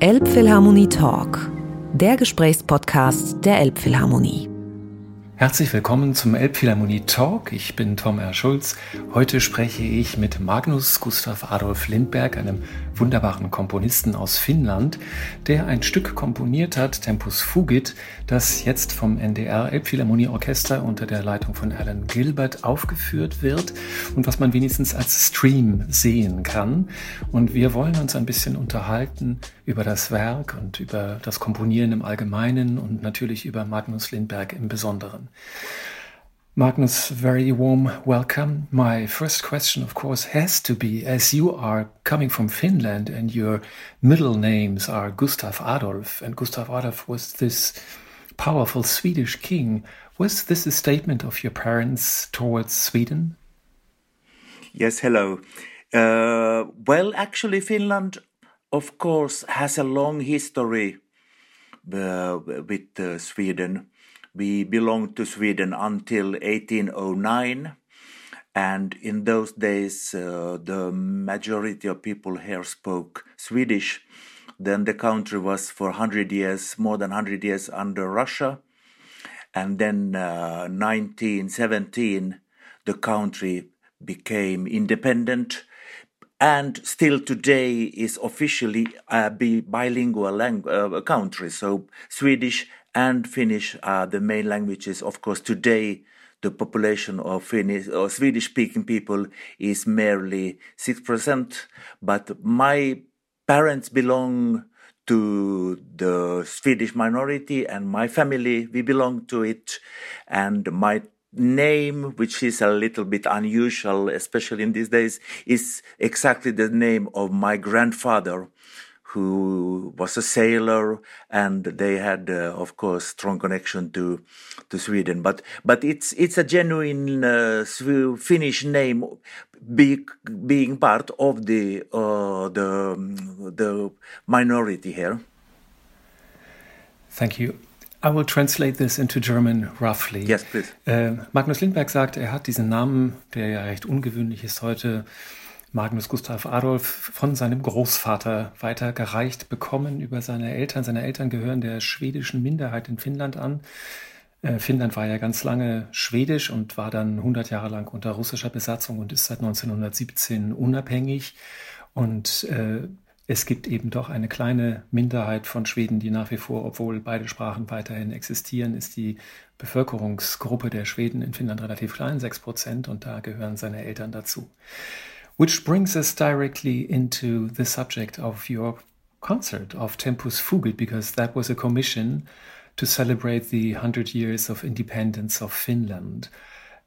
Elbphilharmonie Talk, der Gesprächspodcast der Elbphilharmonie. Herzlich willkommen zum Elbphilharmonie Talk. Ich bin Tom R. Schulz. Heute spreche ich mit Magnus Gustav Adolf Lindberg, einem wunderbaren Komponisten aus Finnland, der ein Stück komponiert hat, Tempus Fugit, das jetzt vom NDR Elbphilharmonie Orchester unter der Leitung von Alan Gilbert aufgeführt wird und was man wenigstens als Stream sehen kann. Und wir wollen uns ein bisschen unterhalten über das Werk und über das Komponieren im Allgemeinen und natürlich über Magnus Lindberg im Besonderen. Magnus, very warm welcome. My first question, of course, has to be as you are coming from Finland and your middle names are Gustav Adolf, and Gustav Adolf was this powerful Swedish king. Was this a statement of your parents towards Sweden? Yes, hello. Uh, well, actually, Finland, of course, has a long history uh, with uh, Sweden. We belonged to Sweden until 1809. And in those days, uh, the majority of people here spoke Swedish. Then the country was for 100 years, more than 100 years under Russia. And then uh, 1917, the country became independent and still today is officially a bilingual language, uh, country. So Swedish and Finnish are the main languages. Of course, today the population of Finnish or Swedish speaking people is merely 6%, but my parents belong to the Swedish minority and my family, we belong to it. And my name, which is a little bit unusual, especially in these days, is exactly the name of my grandfather who was a sailor, and they had, uh, of course, strong connection to to Sweden. But but it's it's a genuine uh, Finnish name, be, being part of the uh, the the minority here. Thank you. I will translate this into German roughly. Yes, please. Äh, Magnus Lindberg sagt, er hat diesen Namen, der ja recht ungewöhnlich ist heute, Magnus Gustav Adolf von seinem Großvater weitergereicht bekommen über seine Eltern. Seine Eltern gehören der schwedischen Minderheit in Finnland an. Äh, Finnland war ja ganz lange schwedisch und war dann 100 Jahre lang unter russischer Besatzung und ist seit 1917 unabhängig. Und äh, es gibt eben doch eine kleine Minderheit von Schweden, die nach wie vor, obwohl beide Sprachen weiterhin existieren, ist die Bevölkerungsgruppe der Schweden in Finnland relativ klein, 6 Prozent, und da gehören seine Eltern dazu. Which brings us directly into the subject of your concert of Tempus Fugit, because that was a commission to celebrate the 100 years of independence of Finland.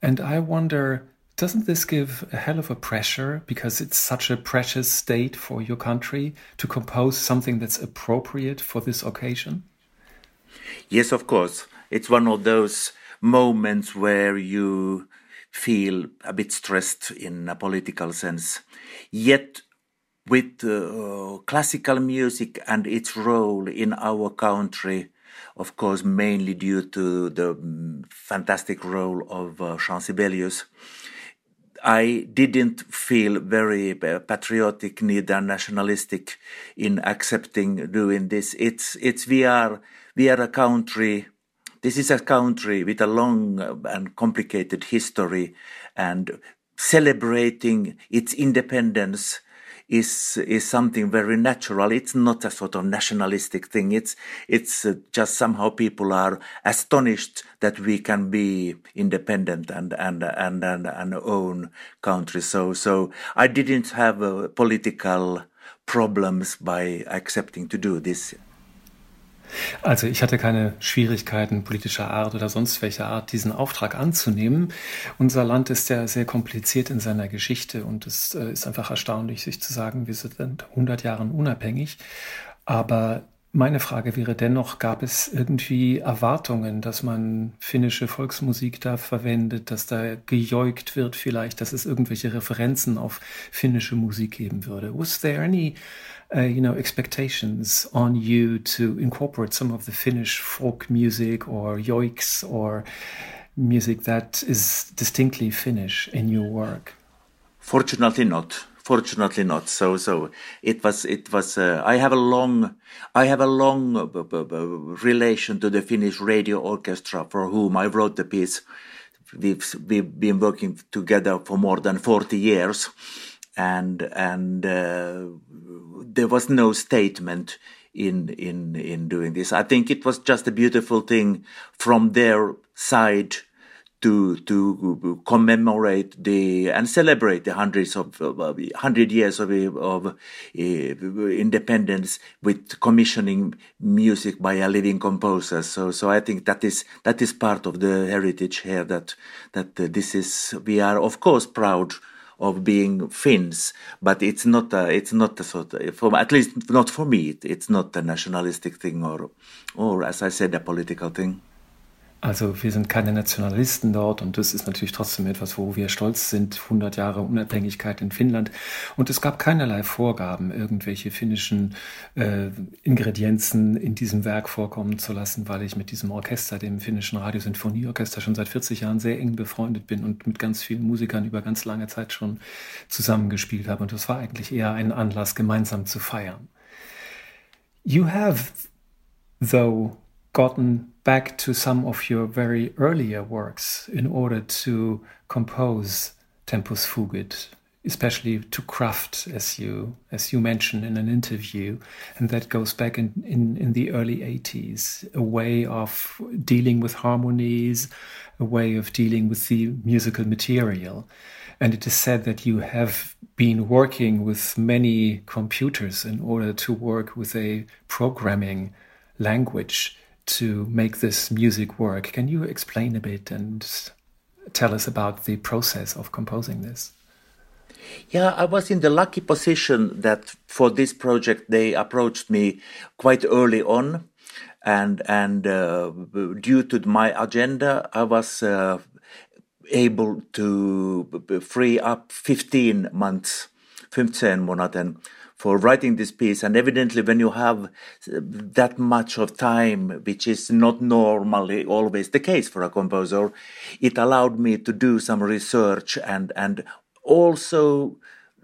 And I wonder, doesn't this give a hell of a pressure because it's such a precious state for your country to compose something that's appropriate for this occasion? Yes, of course. It's one of those moments where you feel a bit stressed in a political sense. Yet, with uh, classical music and its role in our country, of course, mainly due to the mm, fantastic role of uh, Jean Sibelius, I didn't feel very uh, patriotic neither nationalistic in accepting doing this. It's it's we are we are a country this is a country with a long and complicated history, and celebrating its independence is is something very natural. It's not a sort of nationalistic thing. It's it's uh, just somehow people are astonished that we can be independent and and and and, and own country. So so I didn't have uh, political problems by accepting to do this. Also ich hatte keine Schwierigkeiten politischer Art oder sonst welcher Art, diesen Auftrag anzunehmen. Unser Land ist ja sehr kompliziert in seiner Geschichte und es äh, ist einfach erstaunlich, sich zu sagen, wir sind 100 Jahren unabhängig. Aber meine Frage wäre dennoch, gab es irgendwie Erwartungen, dass man finnische Volksmusik da verwendet, dass da gejoigt wird vielleicht, dass es irgendwelche Referenzen auf finnische Musik geben würde? Was there any uh, you know, expectations on you to incorporate some of the Finnish folk music or yoiks or music that is distinctly Finnish in your work? Fortunately not. fortunately not. So so it was it was. Uh, I have a long I have a long uh, relation to the Finnish Radio Orchestra, for whom I wrote the piece. We've we've been working together for more than forty years, and and uh, there was no statement in in in doing this. I think it was just a beautiful thing from their side to to commemorate the and celebrate the hundreds of uh, hundred years of of uh, independence with commissioning music by a living composer. So so I think that is that is part of the heritage here. That that uh, this is we are of course proud of being Finns, but it's not a, it's not a sort of, for, at least not for me. it's not a nationalistic thing or or as I said a political thing. Also wir sind keine Nationalisten dort und das ist natürlich trotzdem etwas, wo wir stolz sind, 100 Jahre Unabhängigkeit in Finnland. Und es gab keinerlei Vorgaben, irgendwelche finnischen äh, Ingredienzen in diesem Werk vorkommen zu lassen, weil ich mit diesem Orchester, dem finnischen Radiosinfonieorchester, schon seit 40 Jahren sehr eng befreundet bin und mit ganz vielen Musikern über ganz lange Zeit schon zusammengespielt habe. Und das war eigentlich eher ein Anlass, gemeinsam zu feiern. You have, though, gotten back to some of your very earlier works in order to compose Tempus Fugit, especially to craft, as you as you mentioned in an interview, and that goes back in, in, in the early 80s, a way of dealing with harmonies, a way of dealing with the musical material. And it is said that you have been working with many computers in order to work with a programming language to make this music work. Can you explain a bit and tell us about the process of composing this? Yeah, I was in the lucky position that for this project they approached me quite early on, and and uh, due to my agenda, I was uh, able to free up 15 months, 15 monaten for writing this piece. And evidently, when you have uh, that much of time, which is not normally always the case for a composer, it allowed me to do some research and, and also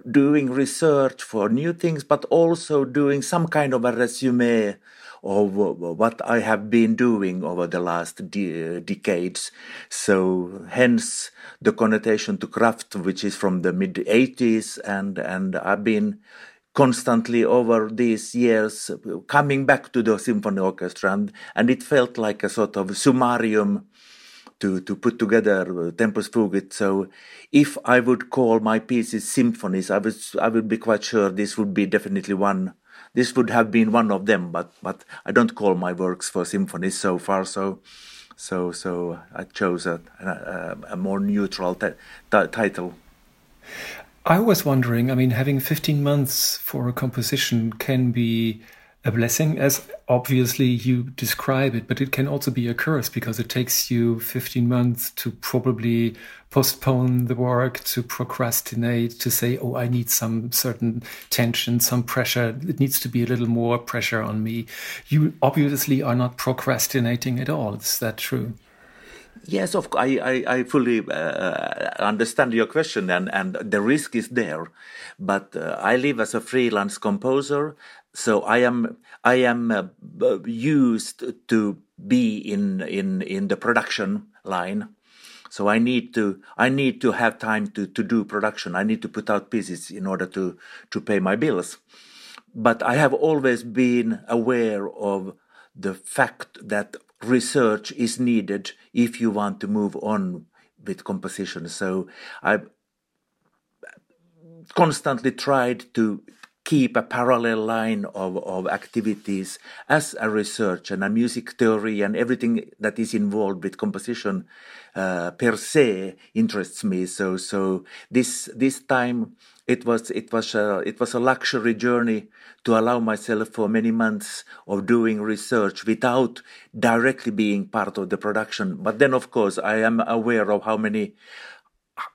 doing research for new things, but also doing some kind of a resume of what I have been doing over the last de- decades. So, hence the connotation to craft, which is from the mid 80s, and and I've been constantly over these years coming back to the symphony orchestra and, and it felt like a sort of summarium to, to put together uh, tempus fugit. So if i would call my pieces symphonies i would i would be quite sure this would be definitely one this would have been one of them but but i don't call my works for symphonies so far so so so i chose a, a, a more neutral title I was wondering, I mean, having 15 months for a composition can be a blessing, as obviously you describe it, but it can also be a curse because it takes you 15 months to probably postpone the work, to procrastinate, to say, oh, I need some certain tension, some pressure. It needs to be a little more pressure on me. You obviously are not procrastinating at all. Is that true? Yes, of I, I, I fully uh, understand your question, and, and the risk is there. But uh, I live as a freelance composer, so I am I am uh, used to be in in in the production line. So I need to I need to have time to to do production. I need to put out pieces in order to to pay my bills. But I have always been aware of the fact that research is needed if you want to move on with composition. So I constantly tried to keep a parallel line of, of activities as a research and a music theory and everything that is involved with composition uh, per se interests me. So so this this time it was it was a, it was a luxury journey to allow myself for many months of doing research without directly being part of the production. But then, of course, I am aware of how many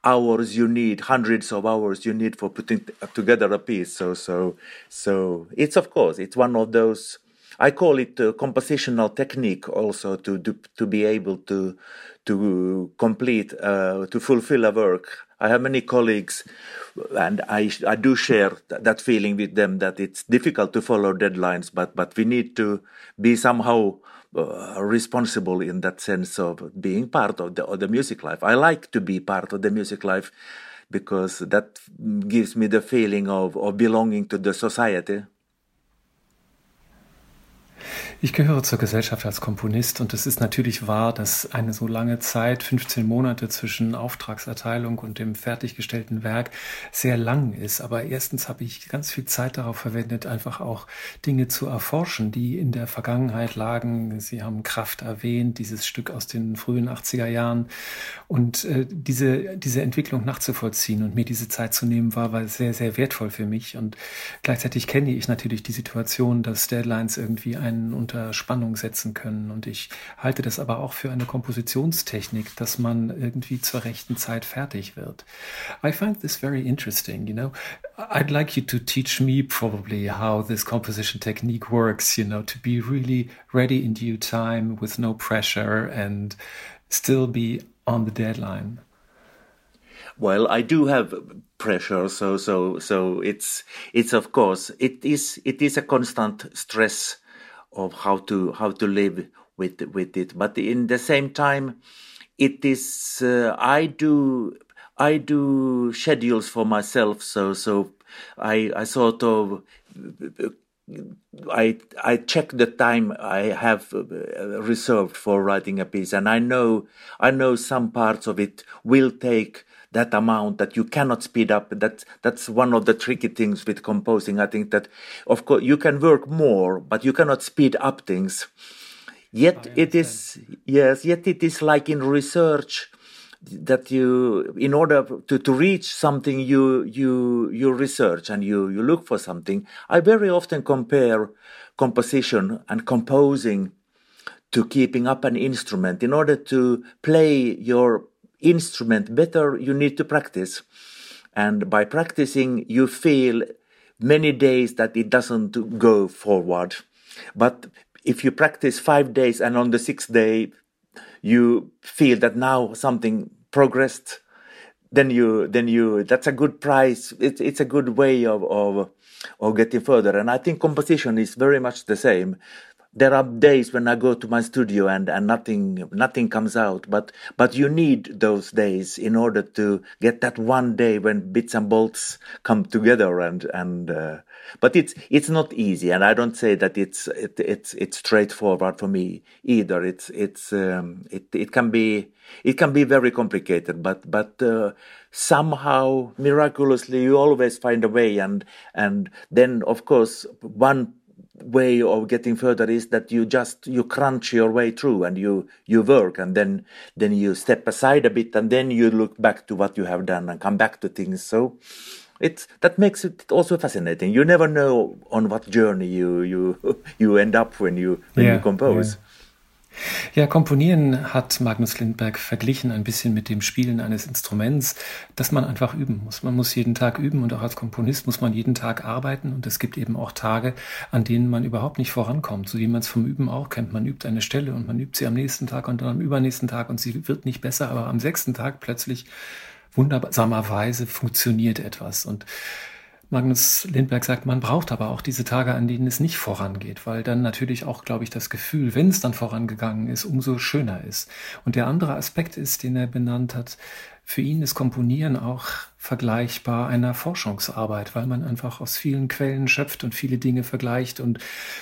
hours you need hundreds of hours you need for putting together a piece so so so it's of course it's one of those i call it a compositional technique also to to, to be able to to complete uh, to fulfill a work I have many colleagues, and I I do share th- that feeling with them that it's difficult to follow deadlines, but but we need to be somehow uh, responsible in that sense of being part of the of the music life. I like to be part of the music life because that gives me the feeling of, of belonging to the society. Ich gehöre zur Gesellschaft als Komponist und es ist natürlich wahr, dass eine so lange Zeit, 15 Monate zwischen Auftragserteilung und dem fertiggestellten Werk sehr lang ist. Aber erstens habe ich ganz viel Zeit darauf verwendet, einfach auch Dinge zu erforschen, die in der Vergangenheit lagen. Sie haben Kraft erwähnt, dieses Stück aus den frühen 80er Jahren. Und äh, diese, diese Entwicklung nachzuvollziehen und mir diese Zeit zu nehmen, war, war sehr, sehr wertvoll für mich. Und gleichzeitig kenne ich natürlich die Situation, dass Deadlines irgendwie einen unter Spannung setzen können. Und ich halte das aber auch für eine Kompositionstechnik, dass man irgendwie zur rechten Zeit fertig wird. I find this very interesting, you know. I'd like you to teach me probably how this composition technique works, you know, to be really ready in due time with no pressure and still be on the deadline. Well, I do have pressure, so so so it's it's of course it is it is a constant stress of how to how to live with with it. But in the same time, it is uh, I do I do schedules for myself. So so I I sort of I I check the time I have uh, reserved for writing a piece, and I know I know some parts of it will take that amount that you cannot speed up. That that's one of the tricky things with composing. I think that of course you can work more, but you cannot speed up things. Yet it is yes, yet it is like in research that you in order to, to reach something you you you research and you you look for something i very often compare composition and composing to keeping up an instrument in order to play your instrument better, you need to practice. And by practicing, you feel many days that it doesn't go forward. But if you practice five days and on the sixth day you feel that now something progressed, then you then you that's a good price. It's it's a good way of of of getting further. And I think composition is very much the same there are days when I go to my studio and, and nothing nothing comes out. But but you need those days in order to get that one day when bits and bolts come together and and. Uh, but it's it's not easy, and I don't say that it's it, it's it's straightforward for me either. It's it's um, it it can be it can be very complicated, but but uh, somehow miraculously you always find a way, and and then of course one way of getting further is that you just you crunch your way through and you you work and then then you step aside a bit and then you look back to what you have done and come back to things. So it's that makes it also fascinating. You never know on what journey you you you end up when you when yeah, you compose. yeah. Ja, Komponieren hat Magnus Lindberg verglichen ein bisschen mit dem Spielen eines Instruments, das man einfach üben muss. Man muss jeden Tag üben und auch als Komponist muss man jeden Tag arbeiten und es gibt eben auch Tage, an denen man überhaupt nicht vorankommt, so wie man es vom Üben auch kennt. Man übt eine Stelle und man übt sie am nächsten Tag und dann am übernächsten Tag und sie wird nicht besser, aber am sechsten Tag plötzlich wundersamerweise funktioniert etwas und Magnus Lindberg sagt, man braucht aber auch diese Tage, an denen es nicht vorangeht, weil dann natürlich auch, glaube ich, das Gefühl, wenn es dann vorangegangen ist, umso schöner ist. Und der andere Aspekt ist, den er benannt hat, für ihn ist Komponieren auch vergleichbar einer Forschungsarbeit, weil man einfach aus vielen Quellen schöpft und viele Dinge vergleicht und,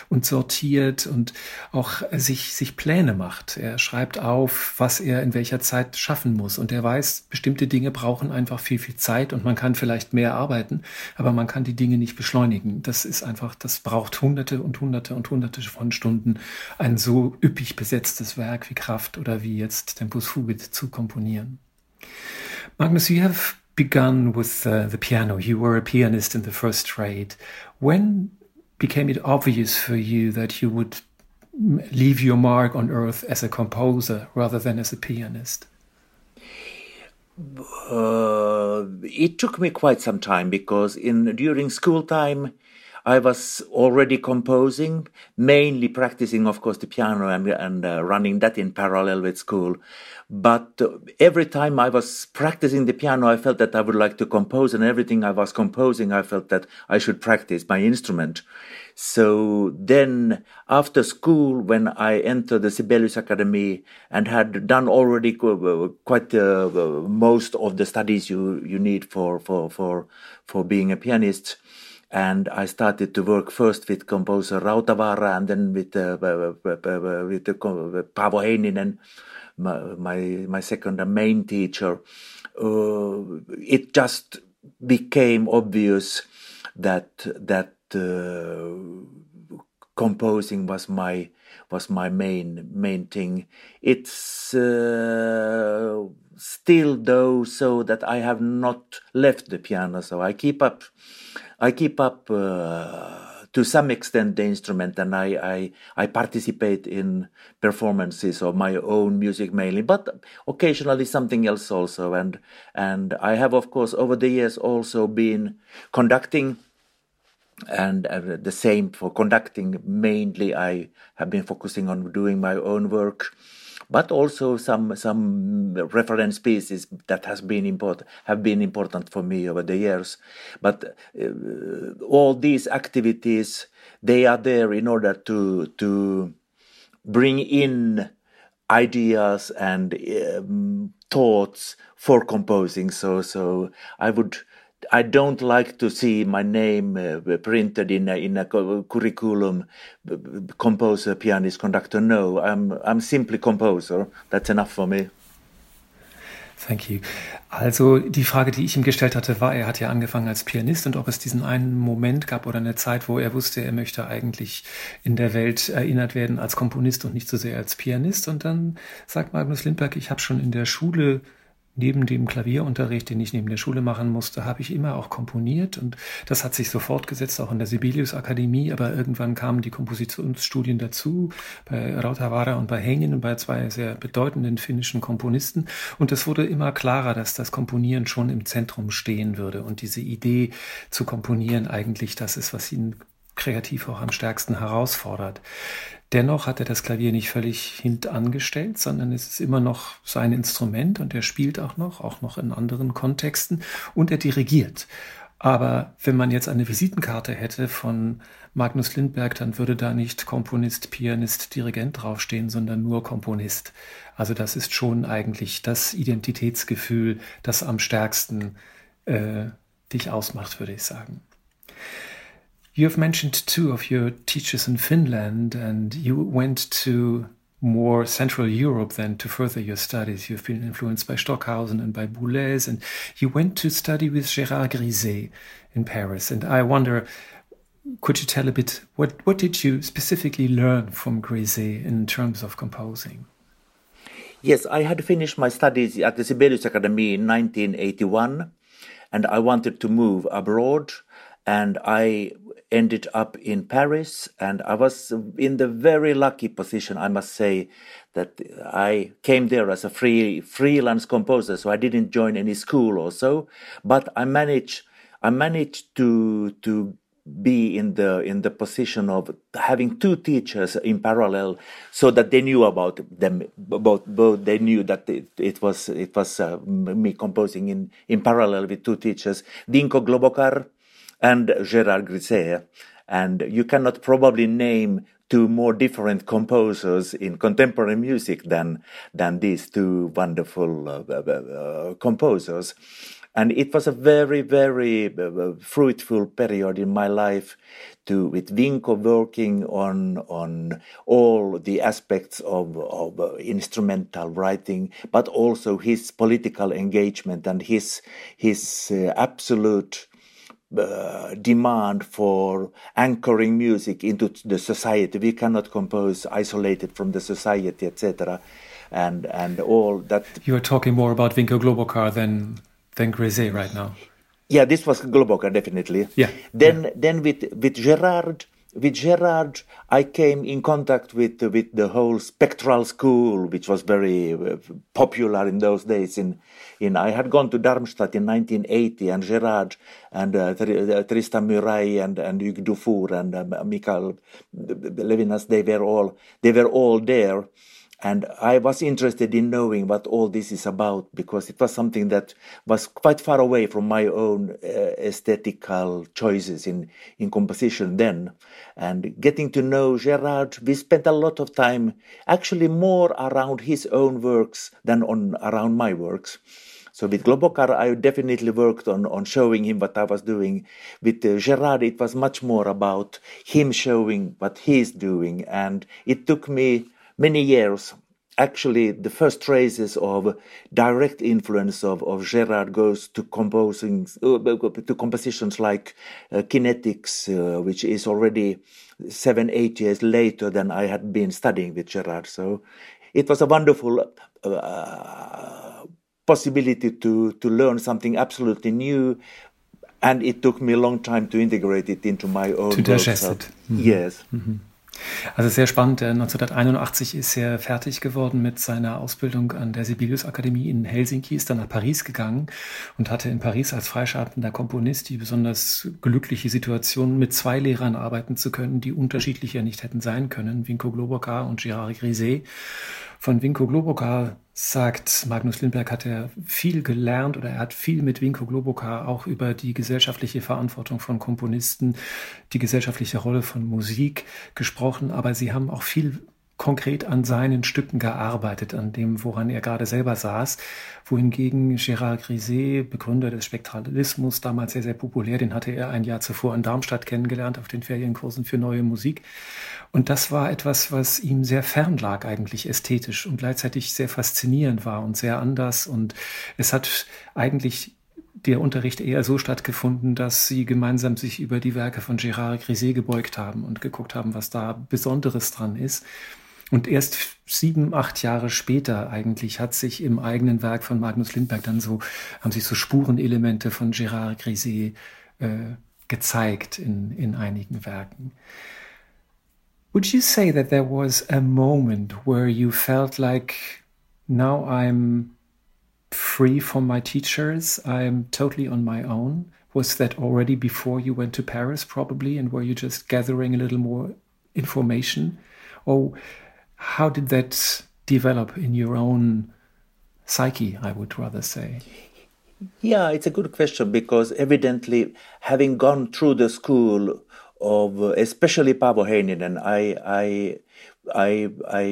und sortiert und auch sich, sich Pläne macht. Er schreibt auf, was er in welcher Zeit schaffen muss und er weiß, bestimmte Dinge brauchen einfach viel, viel Zeit und man kann vielleicht mehr arbeiten, aber man kann die Dinge nicht beschleunigen. Das ist einfach, das braucht hunderte und hunderte und hunderte von Stunden, ein so üppig besetztes Werk wie Kraft oder wie jetzt Tempus Fugit zu komponieren. Magnus, you have begun with uh, the piano. You were a pianist in the first trade. When became it obvious for you that you would leave your mark on earth as a composer rather than as a pianist? Uh, it took me quite some time because in during school time I was already composing, mainly practicing, of course, the piano and, and uh, running that in parallel with school. But uh, every time I was practicing the piano, I felt that I would like to compose, and everything I was composing, I felt that I should practice my instrument. So then, after school, when I entered the Sibelius Academy and had done already quite uh, most of the studies you, you need for, for, for, for being a pianist, and I started to work first with composer Rautavaara and then with uh, with the Paavo Heininen, my, my, second and main teacher. Uh, it just became obvious that that uh, composing was my was my main main thing. It's uh, still though so that I have not left the piano, so I keep up I keep up uh, to some extent the instrument, and I, I I participate in performances of my own music mainly, but occasionally something else also. And and I have of course over the years also been conducting and uh, the same for conducting. Mainly i have been focusing on doing my own work but also some some reference pieces that has been important have been important for me over the years. But uh, all these activities they are there in order to to bring in ideas and um, thoughts for composing. So so i would I don't like to see my name uh, printed in a, in a curriculum, composer, pianist, conductor. No, I'm I'm simply composer. That's enough for me. Thank you. Also die Frage, die ich ihm gestellt hatte, war, er hat ja angefangen als Pianist und ob es diesen einen Moment gab oder eine Zeit, wo er wusste, er möchte eigentlich in der Welt erinnert werden als Komponist und nicht so sehr als Pianist. Und dann sagt Magnus Lindberg, ich habe schon in der Schule neben dem Klavierunterricht, den ich neben der Schule machen musste, habe ich immer auch komponiert und das hat sich so fortgesetzt, auch in der Sibelius Akademie, aber irgendwann kamen die Kompositionsstudien dazu, bei Rautavaara und bei Hengen, bei zwei sehr bedeutenden finnischen Komponisten. Und es wurde immer klarer, dass das Komponieren schon im Zentrum stehen würde und diese Idee zu komponieren eigentlich das ist, was ihn kreativ auch am stärksten herausfordert. Dennoch hat er das Klavier nicht völlig hintangestellt, sondern es ist immer noch sein Instrument und er spielt auch noch, auch noch in anderen Kontexten und er dirigiert. Aber wenn man jetzt eine Visitenkarte hätte von Magnus Lindberg, dann würde da nicht Komponist, Pianist, Dirigent draufstehen, sondern nur Komponist. Also das ist schon eigentlich das Identitätsgefühl, das am stärksten äh, dich ausmacht, würde ich sagen. You have mentioned two of your teachers in Finland, and you went to more Central Europe then to further your studies. You've been influenced by Stockhausen and by Boulez, and you went to study with Gérard Grisey in Paris. And I wonder, could you tell a bit what what did you specifically learn from Grisey in terms of composing? Yes, I had finished my studies at the Sibelius Academy in 1981, and I wanted to move abroad, and I ended up in Paris, and I was in the very lucky position, I must say, that I came there as a free freelance composer, so I didn't join any school or so, but I managed I managed to to be in the in the position of having two teachers in parallel so that they knew about them both both they knew that it, it was it was uh, me composing in in parallel with two teachers. Vinko Globokar and Gérard Grisey. And you cannot probably name two more different composers in contemporary music than than these two wonderful uh, uh, uh, composers. And it was a very, very uh, fruitful period in my life to with Vinko working on on all the aspects of, of uh, instrumental writing, but also his political engagement and his his uh, absolute uh, demand for anchoring music into the society. We cannot compose isolated from the society, etc. And and all that. You are talking more about Vinko Globokar than than Grisey right now. Yeah, this was Globokar definitely. Yeah. Then yeah. then with with Gerard, with Gerard, I came in contact with with the whole spectral school, which was very uh, popular in those days. In in I had gone to Darmstadt in 1980, and Gerard and uh, uh Tristan Murail and and Hugues Dufourt and um, Michael Levinas, they were all they were all there and I was interested in knowing what all this is about because it was something that was quite far away from my own uh, aesthetical choices in, in composition then. And getting to know Gerard, we spent a lot of time actually more around his own works than on around my works. So with Globokar, I definitely worked on, on showing him what I was doing. With uh, Gerard, it was much more about him showing what he's doing. And it took me many years actually the first traces of direct influence of, of Gerard goes to composing uh, to compositions like uh, Kinetics, uh, which is already seven eight years later than I had been studying with Gerard. So it was a wonderful uh, possibility to to learn something absolutely new. And it took me a long time to integrate it into my own. To digest it. Mm -hmm. Yes. Mm -hmm. Also sehr spannend. 1981 ist er fertig geworden mit seiner Ausbildung an der Sibelius Akademie in Helsinki, ist dann nach Paris gegangen und hatte in Paris als freischaffender Komponist die besonders glückliche Situation, mit zwei Lehrern arbeiten zu können, die unterschiedlicher nicht hätten sein können, Vinko Globokar und Gérard Griset. Von Vinko Globokar sagt, Magnus Lindberg hat er viel gelernt oder er hat viel mit Vinko Globokar auch über die gesellschaftliche Verantwortung von Komponisten, die gesellschaftliche Rolle von Musik gesprochen, aber sie haben auch viel konkret an seinen Stücken gearbeitet, an dem, woran er gerade selber saß, wohingegen Gérard Griset, Begründer des Spektralismus, damals sehr, sehr populär, den hatte er ein Jahr zuvor in Darmstadt kennengelernt auf den Ferienkursen für neue Musik. Und das war etwas, was ihm sehr fern lag eigentlich ästhetisch und gleichzeitig sehr faszinierend war und sehr anders. Und es hat eigentlich der Unterricht eher so stattgefunden, dass sie gemeinsam sich über die Werke von Gérard Griset gebeugt haben und geguckt haben, was da Besonderes dran ist. Und erst sieben, acht Jahre später eigentlich hat sich im eigenen Werk von Magnus Lindberg dann so, haben sich so Spurenelemente von Gérard Griset äh, gezeigt in, in einigen Werken. Would you say that there was a moment where you felt like now I'm free from my teachers, I'm totally on my own? Was that already before you went to Paris, probably, and were you just gathering a little more information? Or how did that develop in your own psyche, I would rather say? Yeah, it's a good question because evidently, having gone through the school of especially Paavo Heininen, I, I I I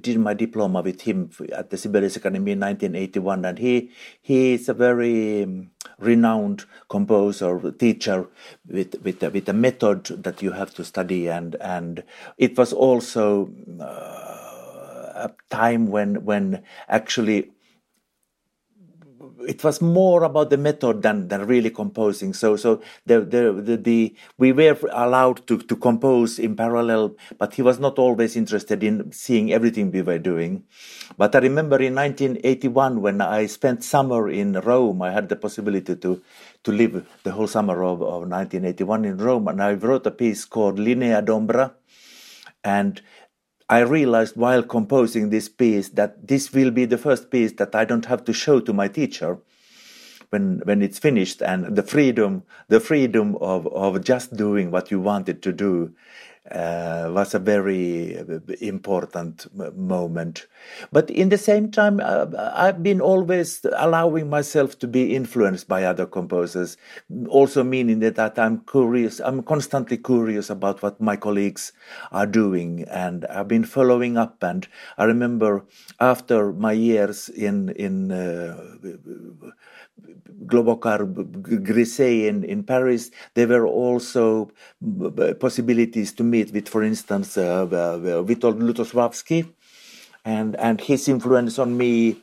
did my diploma with him at the Sibelius Academy in 1981, and he he is a very renowned composer, teacher with with with a method that you have to study, and and it was also uh, a time when when actually it was more about the method than, than really composing. So so the, the the, the we were allowed to, to compose in parallel, but he was not always interested in seeing everything we were doing. But I remember in 1981 when I spent summer in Rome, I had the possibility to to live the whole summer of, of 1981 in Rome, and I wrote a piece called Linea d'Ombra, and I realized while composing this piece that this will be the first piece that I don't have to show to my teacher when when it's finished and the freedom the freedom of of just doing what you wanted to do uh, was a very uh, important moment. But in the same time, uh, I've been always allowing myself to be influenced by other composers, also meaning that, I'm curious, I'm constantly curious about what my colleagues are doing, and I've been following up. And I remember after my years in in uh, Globokar Grisey in, in Paris, there were also possibilities to meet with, for instance, uh, uh, Witold Lutosławski, and, and his influence on me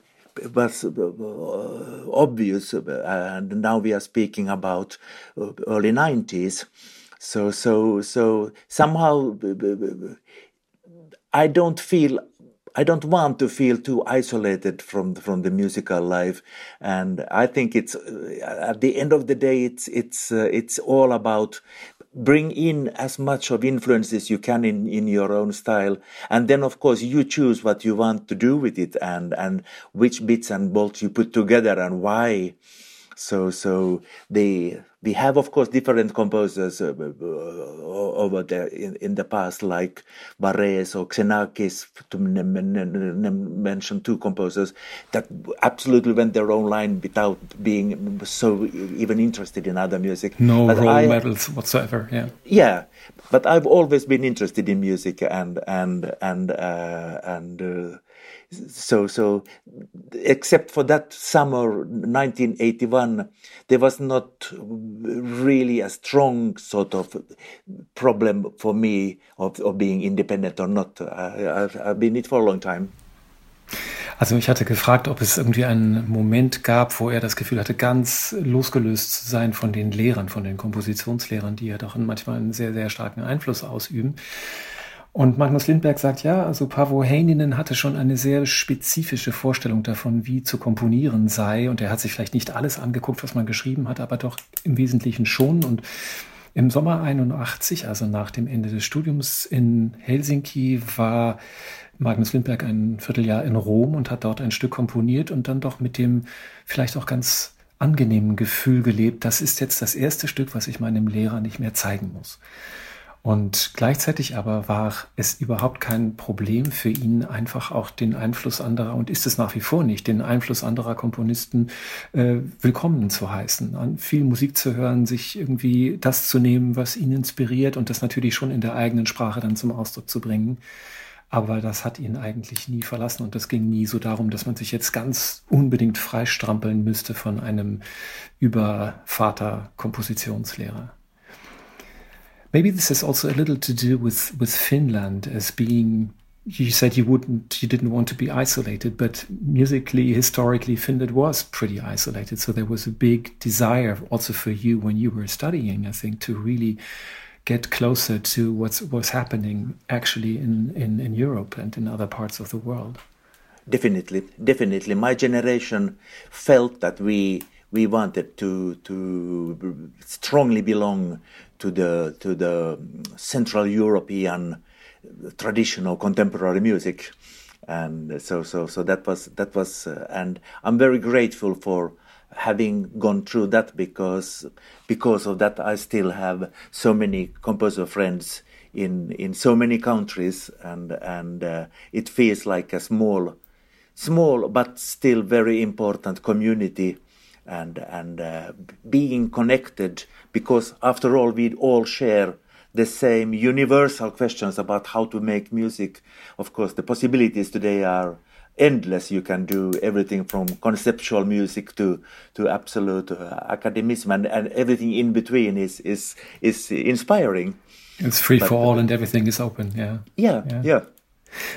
was uh, obvious. And now we are speaking about early 90s. So, so, so somehow I don't feel I don't want to feel too isolated from from the musical life, and I think it's uh, at the end of the day, it's it's uh, it's all about bring in as much of influences you can in, in your own style. And then of course you choose what you want to do with it and and which bits and bolts you put together and why so so they we have of course different composers uh, uh, over there in, in the past like Varèse or Xenakis to mention two composers that absolutely went their own line without being so even interested in other music. No but role I, medals whatsoever yeah. Yeah but I've always been interested in music and and and uh, and uh, so so except for that summer 1981 there was not really a strong sort of problem for me of, of being independent or not I, I've, been it for a long time Also ich hatte gefragt, ob es irgendwie einen Moment gab, wo er das Gefühl hatte, ganz losgelöst zu sein von den Lehrern, von den Kompositionslehrern, die ja doch manchmal einen sehr, sehr starken Einfluss ausüben. Und Magnus Lindberg sagt, ja, also Pavo Heininen hatte schon eine sehr spezifische Vorstellung davon, wie zu komponieren sei. Und er hat sich vielleicht nicht alles angeguckt, was man geschrieben hat, aber doch im Wesentlichen schon. Und im Sommer 81, also nach dem Ende des Studiums in Helsinki, war Magnus Lindberg ein Vierteljahr in Rom und hat dort ein Stück komponiert und dann doch mit dem vielleicht auch ganz angenehmen Gefühl gelebt, das ist jetzt das erste Stück, was ich meinem Lehrer nicht mehr zeigen muss. Und gleichzeitig aber war es überhaupt kein Problem für ihn, einfach auch den Einfluss anderer, und ist es nach wie vor nicht, den Einfluss anderer Komponisten äh, willkommen zu heißen, an viel Musik zu hören, sich irgendwie das zu nehmen, was ihn inspiriert und das natürlich schon in der eigenen Sprache dann zum Ausdruck zu bringen. Aber das hat ihn eigentlich nie verlassen und das ging nie so darum, dass man sich jetzt ganz unbedingt freistrampeln müsste von einem Übervater-Kompositionslehrer. Maybe this has also a little to do with with Finland as being. You said you wouldn't, you didn't want to be isolated, but musically, historically, Finland was pretty isolated. So there was a big desire also for you when you were studying, I think, to really get closer to what's what's happening actually in, in, in Europe and in other parts of the world. Definitely, definitely. My generation felt that we we wanted to to strongly belong to the to the Central European traditional contemporary music, and so so so that was that was, uh, and I'm very grateful for having gone through that because because of that I still have so many composer friends in in so many countries, and and uh, it feels like a small small but still very important community and and uh, being connected because after all we all share the same universal questions about how to make music. Of course the possibilities today are endless. You can do everything from conceptual music to to absolute uh, academicism and, and everything in between is is is inspiring. It's free but, for all and everything is open yeah. Yeah yeah, yeah.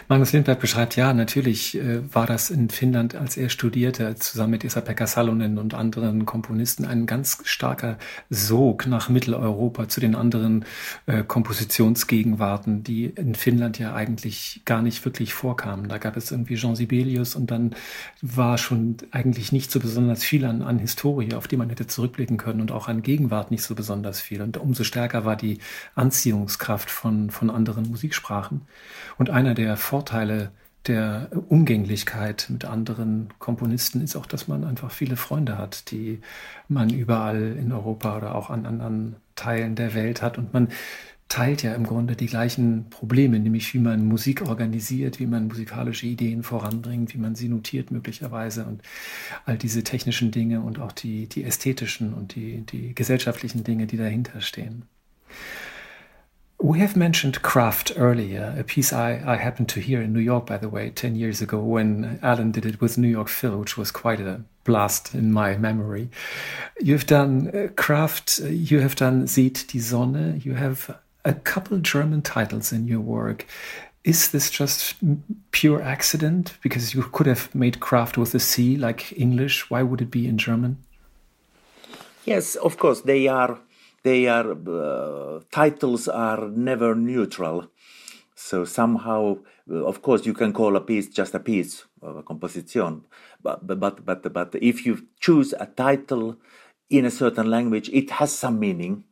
Magnus Lindberg beschreibt, ja, natürlich äh, war das in Finnland, als er studierte, zusammen mit Esa-Pekka Salonen und anderen Komponisten, ein ganz starker Sog nach Mitteleuropa zu den anderen äh, Kompositionsgegenwarten, die in Finnland ja eigentlich gar nicht wirklich vorkamen. Da gab es irgendwie Jean Sibelius und dann war schon eigentlich nicht so besonders viel an, an Historie, auf die man hätte zurückblicken können und auch an Gegenwart nicht so besonders viel. Und umso stärker war die Anziehungskraft von, von anderen Musiksprachen. Und einer der Vorteile der Umgänglichkeit mit anderen Komponisten ist auch, dass man einfach viele Freunde hat, die man überall in Europa oder auch an anderen Teilen der Welt hat. Und man teilt ja im Grunde die gleichen Probleme, nämlich wie man Musik organisiert, wie man musikalische Ideen voranbringt, wie man sie notiert möglicherweise und all diese technischen Dinge und auch die, die ästhetischen und die, die gesellschaftlichen Dinge, die dahinter stehen. We have mentioned Kraft earlier, a piece I, I happened to hear in New York, by the way, 10 years ago when Alan did it with New York Phil, which was quite a blast in my memory. You've done Kraft, uh, you have done Seht die Sonne, you have a couple German titles in your work. Is this just pure accident? Because you could have made Kraft with a C like English. Why would it be in German? Yes, of course, they are they are uh, titles are never neutral. So somehow, uh, of course, you can call a piece just a piece of a composition, but but but but if you choose a title in a certain language, it has some meaning.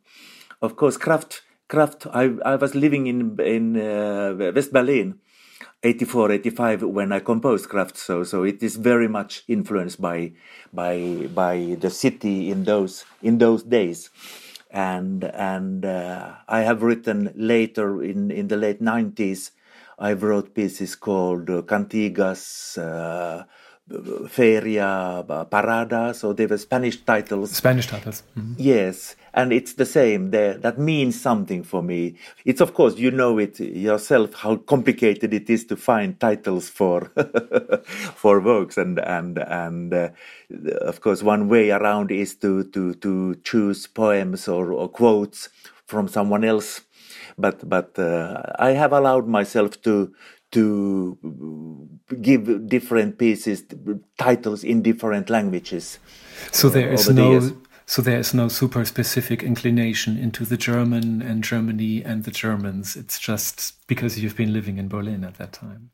of course, Kraft. Kraft. I I was living in in uh, West Berlin, 84, 85 when I composed Kraft. So so it is very much influenced by by by the city in those in those days. And and uh, I have written later in in the late 90s. I wrote pieces called uh, Cantigas. Uh, Feria, Parada, so they were Spanish titles. Spanish titles. Mm-hmm. Yes, and it's the same. There, that means something for me. It's of course you know it yourself how complicated it is to find titles for for works, and and and uh, of course one way around is to to to choose poems or, or quotes from someone else. But but uh, I have allowed myself to to uh, give different pieces titles in different languages. So uh, there is no the so there is no super specific inclination into the German and Germany and the Germans. It's just because you've been living in Berlin at that time.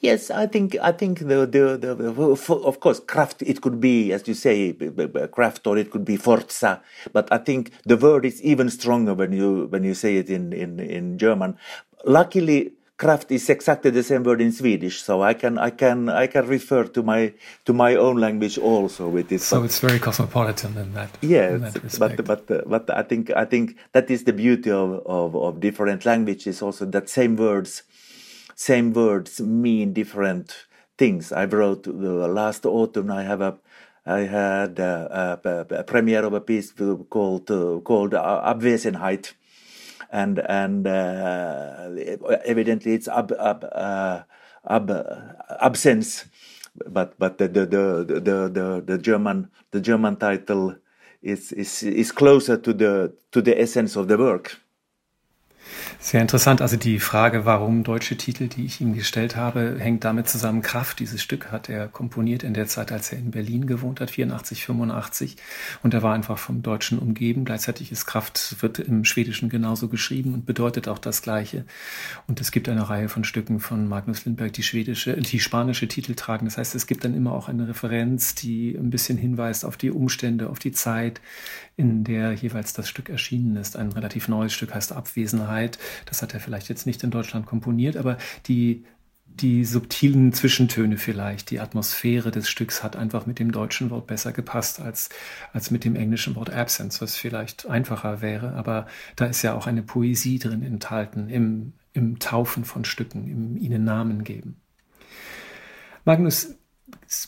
Yes, I think I think the the, the, of course Kraft it could be as you say Kraft or it could be Forza, but I think the word is even stronger when you when you say it in in in German. Luckily, Kraft is exactly the same word in Swedish, so I can I can I can refer to my to my own language also with it. So but, it's very cosmopolitan in that. Yes, in that but but uh, but I think I think that is the beauty of, of of different languages. Also, that same words, same words mean different things. I wrote the last autumn. I have a I had a, a, a premiere of a piece called uh, called Abwesenheit and and uh, evidently it's ab, ab, uh, ab, absence but but the the, the the the the German the German title is is is closer to the to the essence of the work. Sehr interessant. Also die Frage, warum deutsche Titel, die ich ihm gestellt habe, hängt damit zusammen. Kraft, dieses Stück hat er komponiert in der Zeit, als er in Berlin gewohnt hat, 84, 85. Und er war einfach vom Deutschen umgeben. Gleichzeitig ist Kraft, wird im Schwedischen genauso geschrieben und bedeutet auch das Gleiche. Und es gibt eine Reihe von Stücken von Magnus Lindberg, die schwedische, die spanische Titel tragen. Das heißt, es gibt dann immer auch eine Referenz, die ein bisschen hinweist auf die Umstände, auf die Zeit, in der jeweils das Stück erschienen ist. Ein relativ neues Stück heißt Abwesenheit. Das hat er vielleicht jetzt nicht in Deutschland komponiert, aber die die subtilen Zwischentöne vielleicht, die Atmosphäre des Stücks hat einfach mit dem deutschen Wort besser gepasst als, als mit dem englischen Wort Absence, was vielleicht einfacher wäre. Aber da ist ja auch eine Poesie drin enthalten im, im Taufen von Stücken, im ihnen Namen geben. Magnus,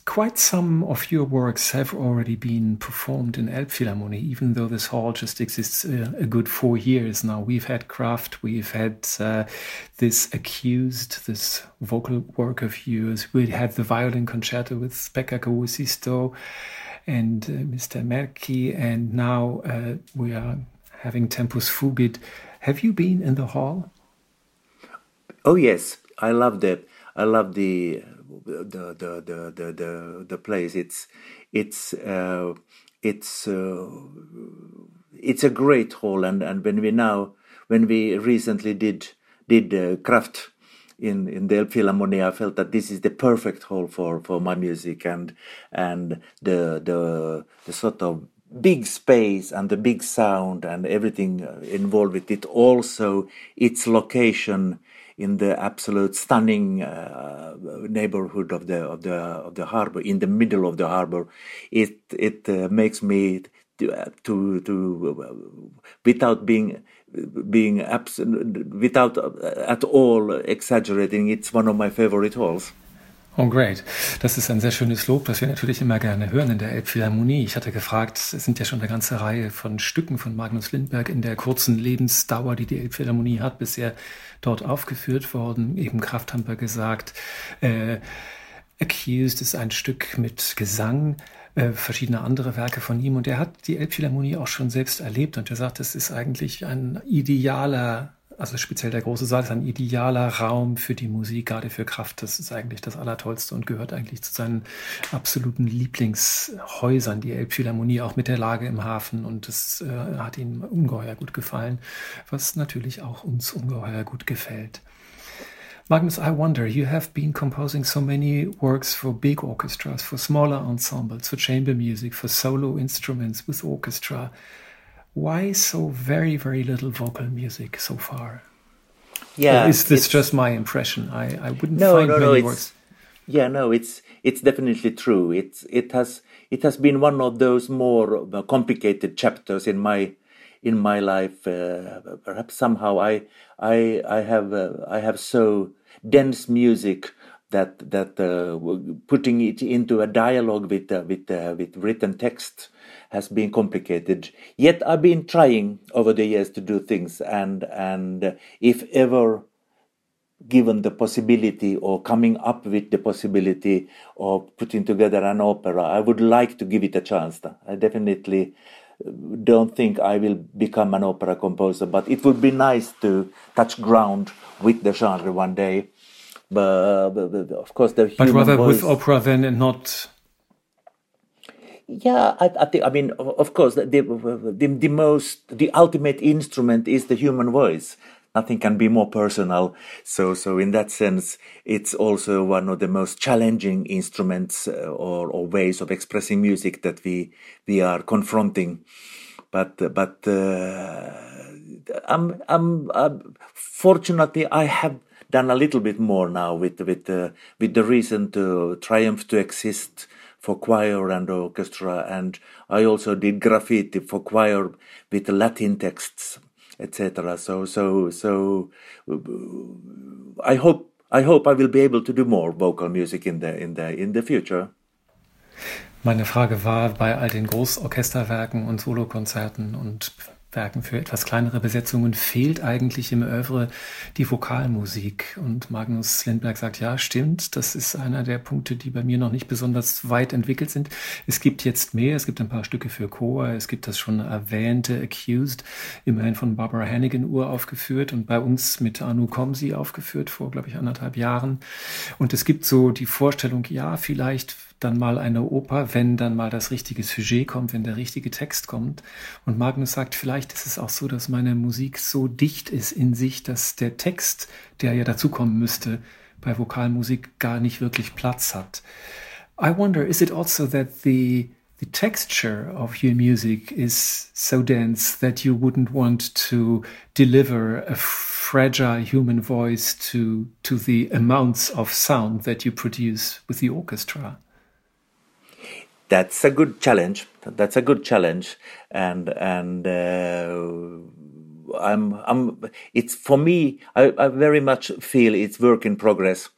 quite some of your works have already been performed in Elbphilharmonie, even though this hall just exists a, a good four years now. We've had Kraft, we've had uh, this Accused, this vocal work of yours. We had the violin concerto with Pekka Kuusisto and uh, Mr. Merki, and now uh, we are having Tempus Fugit. Have you been in the hall? Oh yes, I love it. I love the the the the the the, the place. It's it's uh, it's uh, it's a great hall, and and when we now when we recently did did uh, Kraft in in the Philharmonia, I felt that this is the perfect hall for for my music and and the the the sort of big space and the big sound and everything involved with it. Also, its location in the absolute stunning uh, neighborhood of the of the of the harbor, in the middle of the harbor, it it uh, makes me to uh, to, to uh, without being being absent, without uh, at all exaggerating. It's one of my favorite halls. Oh, great. Das ist ein sehr schönes Lob, das wir natürlich immer gerne hören in der Elbphilharmonie. Ich hatte gefragt, es sind ja schon eine ganze Reihe von Stücken von Magnus Lindberg in der kurzen Lebensdauer, die die Elbphilharmonie hat, bisher dort aufgeführt worden. Eben Kraft haben wir gesagt. Äh, Accused ist ein Stück mit Gesang, äh, verschiedene andere Werke von ihm. Und er hat die Elbphilharmonie auch schon selbst erlebt. Und er sagt, es ist eigentlich ein idealer also speziell der große Saal ist ein idealer Raum für die Musik, gerade für Kraft. Das ist eigentlich das Allertollste und gehört eigentlich zu seinen absoluten Lieblingshäusern, die Elbphilharmonie, auch mit der Lage im Hafen. Und das äh, hat ihm ungeheuer gut gefallen, was natürlich auch uns ungeheuer gut gefällt. Magnus, I wonder, you have been composing so many works for big orchestras, for smaller ensembles, for chamber music, for solo instruments with orchestra. Why so very, very little vocal music so far? Yeah, or is this just my impression? I, I wouldn't no, find no, many no, words. Yeah, no, it's it's definitely true. It's it has it has been one of those more uh, complicated chapters in my in my life. Uh, perhaps somehow I I I have uh, I have so dense music that that uh, putting it into a dialogue with uh, with uh, with written text has been complicated. Yet I've been trying over the years to do things, and and if ever given the possibility or coming up with the possibility of putting together an opera, I would like to give it a chance. I definitely don't think I will become an opera composer, but it would be nice to touch ground with the genre one day. But, of course, the but rather voice, with opera then and not. Yeah, I, I think. I mean, of course, the, the the most the ultimate instrument is the human voice nothing can be more personal. So, so in that sense, it's also one of the most challenging instruments uh, or, or ways of expressing music that we we are confronting. But but uh, I'm, I'm I'm fortunately I have done a little bit more now with with uh, with the recent uh, triumph to exist for choir and orchestra, and I also did graffiti for choir with Latin texts etc. So so so I hope I hope I will be able to do more vocal music in the in the in the future. Meine Frage war bei all den Großorchesterwerken und Solokonzerten und Werken für etwas kleinere Besetzungen fehlt eigentlich im Oeuvre die Vokalmusik. Und Magnus Lindberg sagt, ja, stimmt, das ist einer der Punkte, die bei mir noch nicht besonders weit entwickelt sind. Es gibt jetzt mehr, es gibt ein paar Stücke für Chor, es gibt das schon erwähnte Accused, immerhin von Barbara Hannigan uraufgeführt und bei uns mit Anu Komsi aufgeführt vor, glaube ich, anderthalb Jahren. Und es gibt so die Vorstellung, ja, vielleicht dann mal eine Oper, wenn dann mal das richtige Sujet kommt, wenn der richtige Text kommt. Und Magnus sagt, vielleicht ist es auch so, dass meine Musik so dicht ist in sich, dass der Text, der ja dazukommen müsste, bei Vokalmusik gar nicht wirklich Platz hat. I wonder, is it also that the the texture of your music is so dense that you wouldn't want to deliver a fragile human voice to to the amounts of sound that you produce with the orchestra? That's a good challenge. That's a good challenge, and and uh, I'm I'm. It's for me. I, I very much feel it's work in progress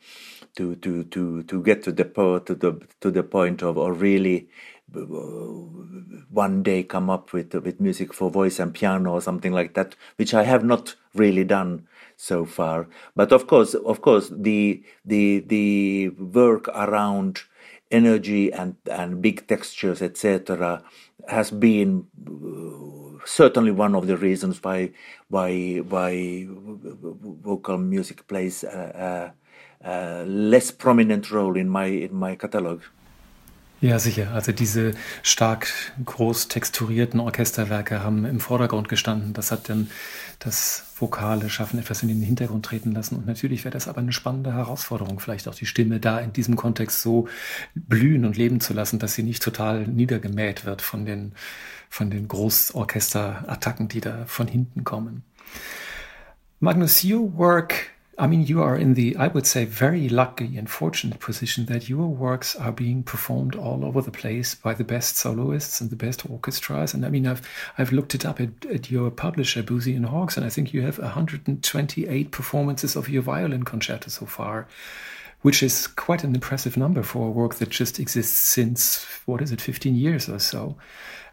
to to to to get to the po- to the to the point of or really uh, one day come up with with music for voice and piano or something like that, which I have not really done so far. But of course, of course, the the the work around energy and, and big textures, etc., has been uh, certainly one of the reasons why why why vocal music plays a, a, a less prominent role in my in my catalog. Ja, sicher. Also diese stark groß texturierten Orchesterwerke haben im Vordergrund gestanden. Das hat dann das vokale Schaffen etwas in den Hintergrund treten lassen. Und natürlich wäre das aber eine spannende Herausforderung, vielleicht auch die Stimme da in diesem Kontext so blühen und leben zu lassen, dass sie nicht total niedergemäht wird von den, von den Großorchesterattacken, die da von hinten kommen. Magnus, your work I mean, you are in the, I would say, very lucky and fortunate position that your works are being performed all over the place by the best soloists and the best orchestras. And I mean, I've I've looked it up at, at your publisher, Boosey and Hawkes, and I think you have 128 performances of your violin concerto so far, which is quite an impressive number for a work that just exists since what is it, 15 years or so.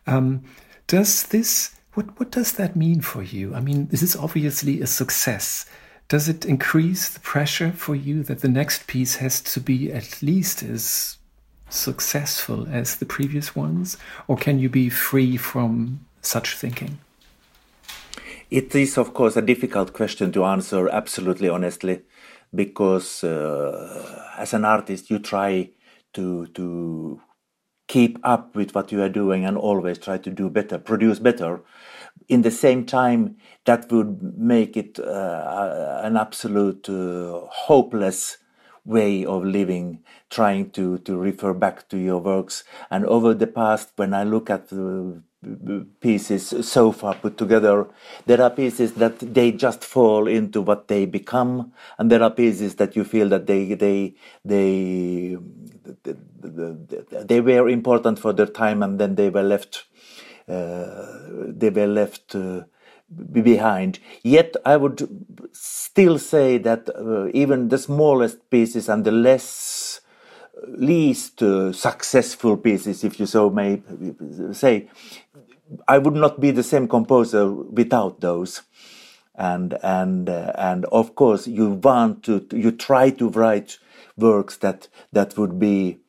Um, does this what what does that mean for you? I mean, this is obviously a success does it increase the pressure for you that the next piece has to be at least as successful as the previous ones? Or can you be free from such thinking? It is, of course, a difficult question to answer absolutely honestly, because uh, as an artist, you try to to keep up with what you are doing and always try to do better, produce better in the same time, that would make it uh, an absolute uh, hopeless way of living, trying to, to refer back to your works. And over the past, when I look at the pieces so far put together. There are pieces that they just fall into what they become, and there are pieces that you feel that they they they they were important for their time, and then they were left they were left. Uh, behind. Yet I would still say that uh, even the smallest pieces and the less least uh, successful pieces, if you so may say, I would not be the same composer without those. And and uh, and of course, you want to you try to write works that that would be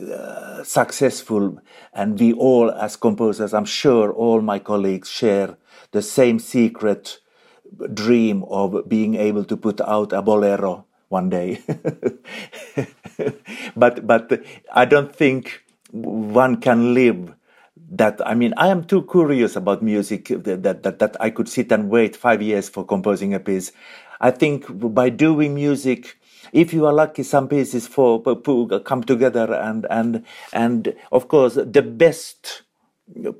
uh, successful, and we all, as composers, I'm sure all my colleagues share the same secret dream of being able to put out a bolero one day. but but I don't think one can live that I mean I am too curious about music that, that that I could sit and wait five years for composing a piece. I think by doing music, if you are lucky, some pieces for come together and and and of course the best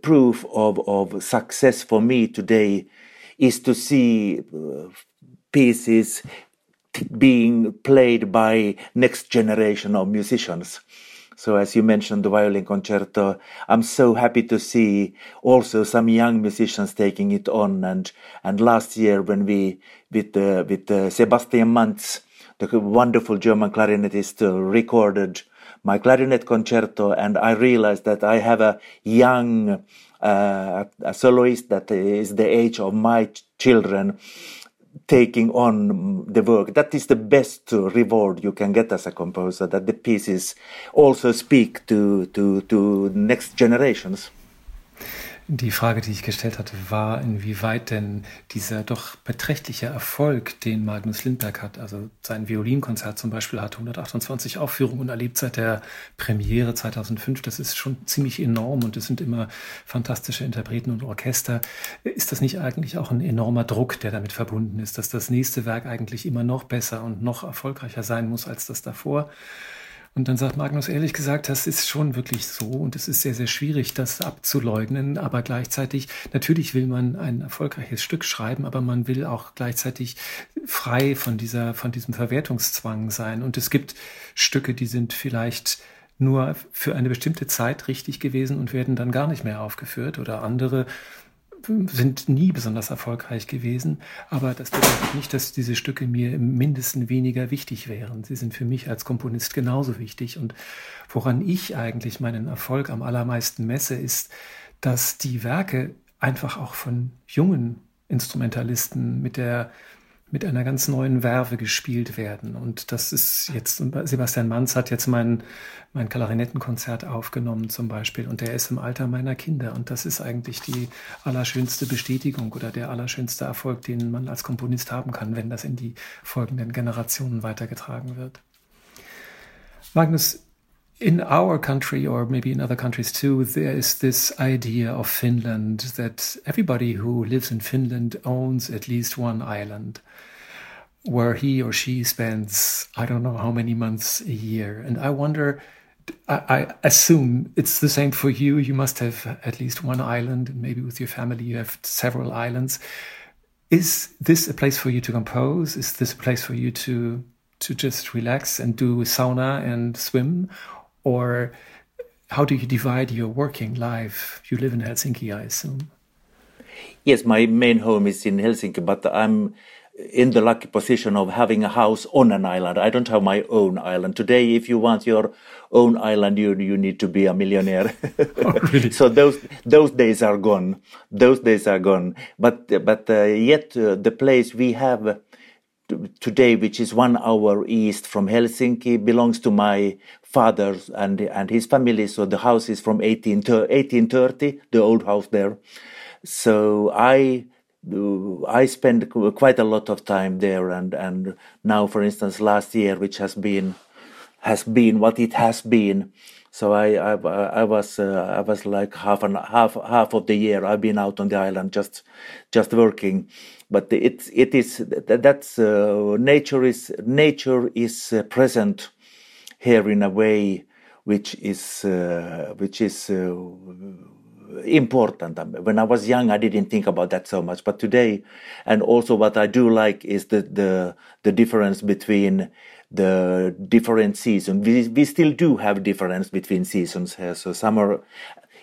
proof of of success for me today is to see uh, pieces being played by next generation of musicians. So as you mentioned the violin concerto, I'm so happy to see also some young musicians taking it on. And and last year when we with uh, with uh, Sebastian Manz, the wonderful German clarinetist, recorded my clarinet concerto, and I realized that I have a young uh, a soloist that is the age of my children taking on the work. That is the best reward you can get as a composer, that the pieces also speak to, to, to next generations. Die Frage, die ich gestellt hatte, war, inwieweit denn dieser doch beträchtliche Erfolg, den Magnus Lindberg hat, also sein Violinkonzert zum Beispiel hat 128 Aufführungen erlebt seit der Premiere 2005, das ist schon ziemlich enorm und es sind immer fantastische Interpreten und Orchester. Ist das nicht eigentlich auch ein enormer Druck, der damit verbunden ist, dass das nächste Werk eigentlich immer noch besser und noch erfolgreicher sein muss als das davor? Und dann sagt Magnus ehrlich gesagt, das ist schon wirklich so und es ist sehr, sehr schwierig, das abzuleugnen. Aber gleichzeitig, natürlich will man ein erfolgreiches Stück schreiben, aber man will auch gleichzeitig frei von dieser, von diesem Verwertungszwang sein. Und es gibt Stücke, die sind vielleicht nur für eine bestimmte Zeit richtig gewesen und werden dann gar nicht mehr aufgeführt oder andere sind nie besonders erfolgreich gewesen, aber das bedeutet nicht, dass diese Stücke mir im Mindesten weniger wichtig wären. Sie sind für mich als Komponist genauso wichtig und woran ich eigentlich meinen Erfolg am allermeisten messe, ist, dass die Werke einfach auch von jungen Instrumentalisten mit der mit einer ganz neuen Werbe gespielt werden. Und das ist jetzt, Sebastian Manz hat jetzt mein, mein Klarinettenkonzert aufgenommen zum Beispiel und der ist im Alter meiner Kinder. Und das ist eigentlich die allerschönste Bestätigung oder der allerschönste Erfolg, den man als Komponist haben kann, wenn das in die folgenden Generationen weitergetragen wird. Magnus, in our country or maybe in other countries too, there is this idea of Finland that everybody who lives in Finland owns at least one island where he or she spends, I don't know how many months a year. And I wonder, I, I assume it's the same for you. You must have at least one island, and maybe with your family you have several islands. Is this a place for you to compose? Is this a place for you to to just relax and do sauna and swim? Or how do you divide your working life? You live in Helsinki, I assume. Yes, my main home is in Helsinki, but I'm in the lucky position of having a house on an island. I don't have my own island. Today, if you want your own island, you you need to be a millionaire. oh, really? so those those days are gone. Those days are gone. But but uh, yet uh, the place we have today, which is one hour east from Helsinki, belongs to my father and and his family. So the house is from 18, 1830, the old house there. So I I spend quite a lot of time there, and and now, for instance, last year, which has been has been what it has been. So I I, I was uh, I was like half and half half of the year I've been out on the island just just working, but it's it is that's uh, nature is nature is uh, present here in a way which is uh, which is uh, important. When I was young, I didn't think about that so much, but today, and also what I do like is the the the difference between the different seasons. We we still do have difference between seasons here. So summer,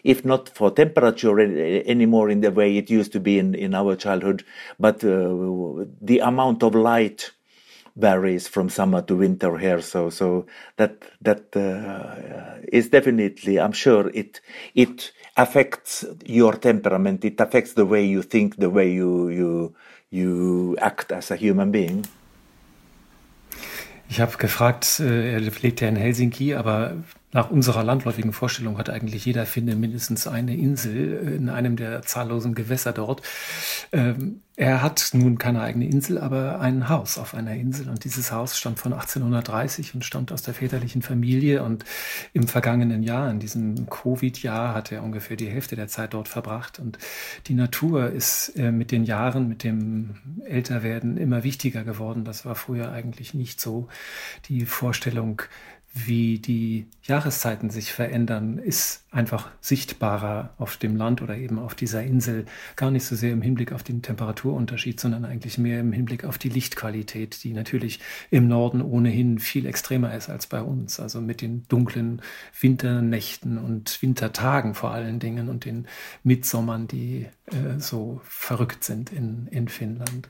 if not for temperature anymore in the way it used to be in in our childhood, but uh, the amount of light varies from summer to winter here. So so that that uh, is definitely. I'm sure it it affects your temperament. It affects the way you think, the way you you you act as a human being. Ich habe gefragt, äh, er lebt ja in Helsinki, aber nach unserer landläufigen Vorstellung hat eigentlich jeder Finne mindestens eine Insel in einem der zahllosen Gewässer dort. Ähm, er hat nun keine eigene Insel, aber ein Haus auf einer Insel. Und dieses Haus stammt von 1830 und stammt aus der väterlichen Familie. Und im vergangenen Jahr, in diesem Covid-Jahr, hat er ungefähr die Hälfte der Zeit dort verbracht. Und die Natur ist äh, mit den Jahren, mit dem Älterwerden immer wichtiger geworden. Das war früher eigentlich nicht so. Die Vorstellung, wie die Jahreszeiten sich verändern, ist einfach sichtbarer auf dem Land oder eben auf dieser Insel. Gar nicht so sehr im Hinblick auf den Temperaturunterschied, sondern eigentlich mehr im Hinblick auf die Lichtqualität, die natürlich im Norden ohnehin viel extremer ist als bei uns. Also mit den dunklen Winternächten und Wintertagen vor allen Dingen und den Mitsommern, die äh, so verrückt sind in, in Finnland.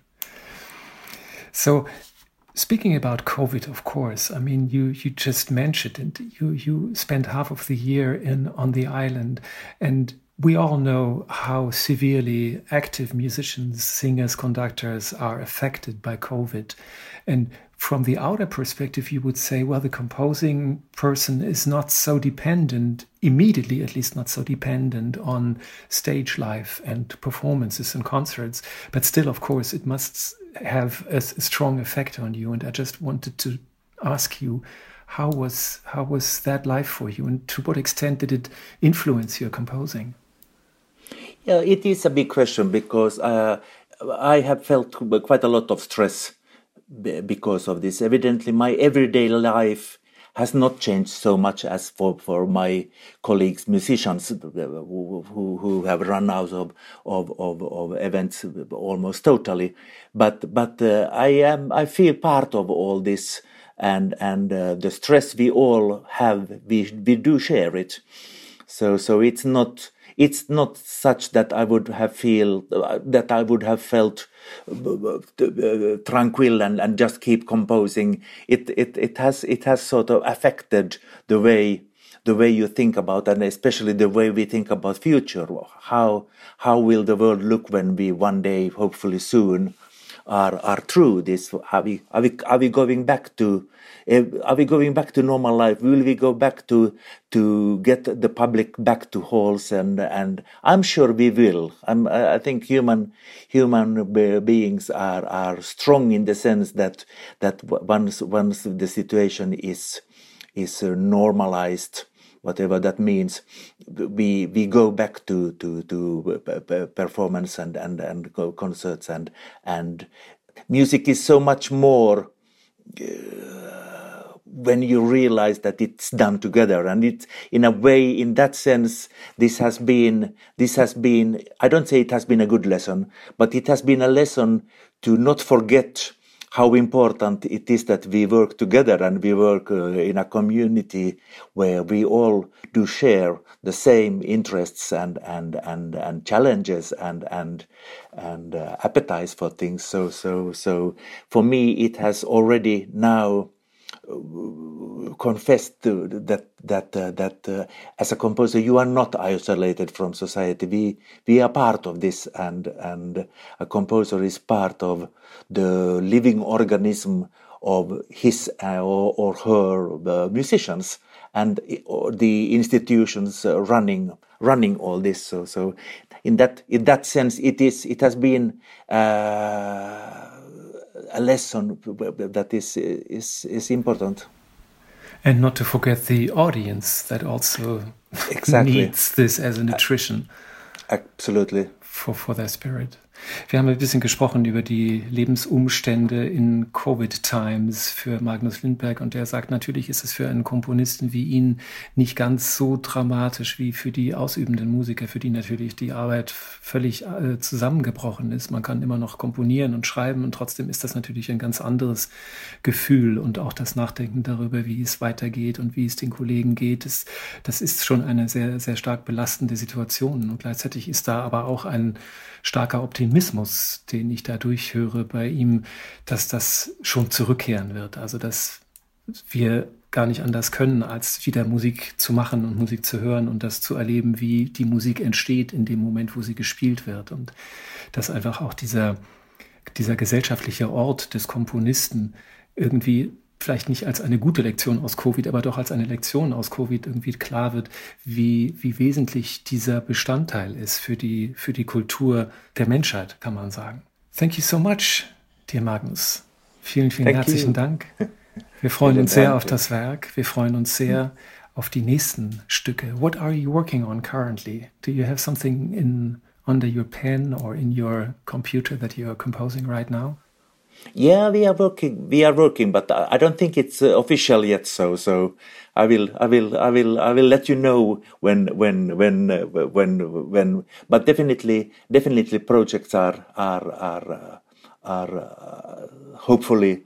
So, Speaking about COVID, of course, I mean you you just mentioned it. You you spent half of the year in on the island, and we all know how severely active musicians, singers, conductors are affected by COVID. And from the outer perspective, you would say, well, the composing person is not so dependent, immediately at least not so dependent on stage life and performances and concerts. But still, of course, it must have a, strong effect on you. And I just wanted to ask you, how was how was that life for you, and to what extent did it influence your composing? Yeah, it is a big question because uh, I have felt quite a lot of stress because of this. Evidently, my everyday life has not changed so much as for, for my colleagues, musicians who, who, who have run out of, of, of, of events almost totally. But, but uh, I am, I feel part of all this and, and uh, the stress we all have, we, we do share it. So, so it's not, it's not such that I would have feel that I would have felt uh, tranquil and, and just keep composing. It it it has it has sort of affected the way the way you think about and especially the way we think about future. How how will the world look when we one day, hopefully soon, are are through this? Are we are we are we going back to eh, are we going back to normal life? Will we go back to to get the public back to halls? And and I'm sure we will. I'm, I think human human beings are are strong in the sense that that once once the situation is is normalized whatever that means we we go back to to to performance and and and concerts and and music is so much more uh, when you realize that it's done together. And it's in a way in that sense this has been this has been i don't say it has been a good lesson but it has been a lesson to not forget how important it is that we work together and we work uh, in a community where we all do share the same interests and and and and challenges and and and uh, appetites for things. So so so for me it has already now confessed that that uh, that uh, as a composer you are not isolated from society. We we are part of this and and a composer is part of the living organism of his uh, or, or, her musicians and the institutions uh, running running all this. So so in that in that sense it is it has been uh, a lesson that is is is important. And not to forget the audience that also exactly. needs this as a nutrition. Absolutely. For for their spirit. Wir haben ein bisschen gesprochen über die Lebensumstände in Covid-Times für Magnus Lindberg und er sagt, natürlich ist es für einen Komponisten wie ihn nicht ganz so dramatisch wie für die ausübenden Musiker, für die natürlich die Arbeit völlig äh, zusammengebrochen ist. Man kann immer noch komponieren und schreiben und trotzdem ist das natürlich ein ganz anderes Gefühl und auch das Nachdenken darüber, wie es weitergeht und wie es den Kollegen geht, ist, das ist schon eine sehr, sehr stark belastende Situation und gleichzeitig ist da aber auch ein starker Optimismus, den ich da durchhöre bei ihm, dass das schon zurückkehren wird. Also dass wir gar nicht anders können, als wieder Musik zu machen und Musik zu hören und das zu erleben, wie die Musik entsteht in dem Moment, wo sie gespielt wird. Und dass einfach auch dieser, dieser gesellschaftliche Ort des Komponisten irgendwie vielleicht nicht als eine gute Lektion aus Covid, aber doch als eine Lektion aus Covid irgendwie klar wird, wie, wie wesentlich dieser Bestandteil ist für die, für die Kultur der Menschheit, kann man sagen. Thank you so much, dear Magnus. Vielen, vielen Thank herzlichen you. Dank. Wir freuen uns sehr auf das Werk. Wir freuen uns sehr auf die nächsten Stücke. What are you working on currently? Do you have something in under your pen or in your computer that you are composing right now? Yeah, we are working. We are working, but I don't think it's uh, official yet. So, so I will, I will, I will, I will let you know when, when, when, uh, when, when. But definitely, definitely, projects are are are uh, are uh, hopefully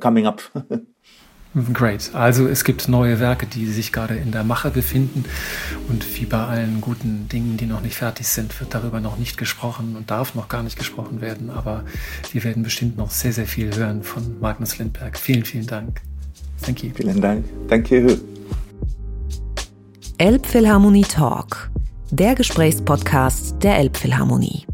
coming up. Great. Also es gibt neue Werke, die sich gerade in der Mache befinden. Und wie bei allen guten Dingen, die noch nicht fertig sind, wird darüber noch nicht gesprochen und darf noch gar nicht gesprochen werden. Aber wir werden bestimmt noch sehr, sehr viel hören von Magnus Lindberg. Vielen, vielen Dank. Thank you. Vielen Dank. Thank you. Elbphilharmonie Talk, der Gesprächspodcast der Elbphilharmonie.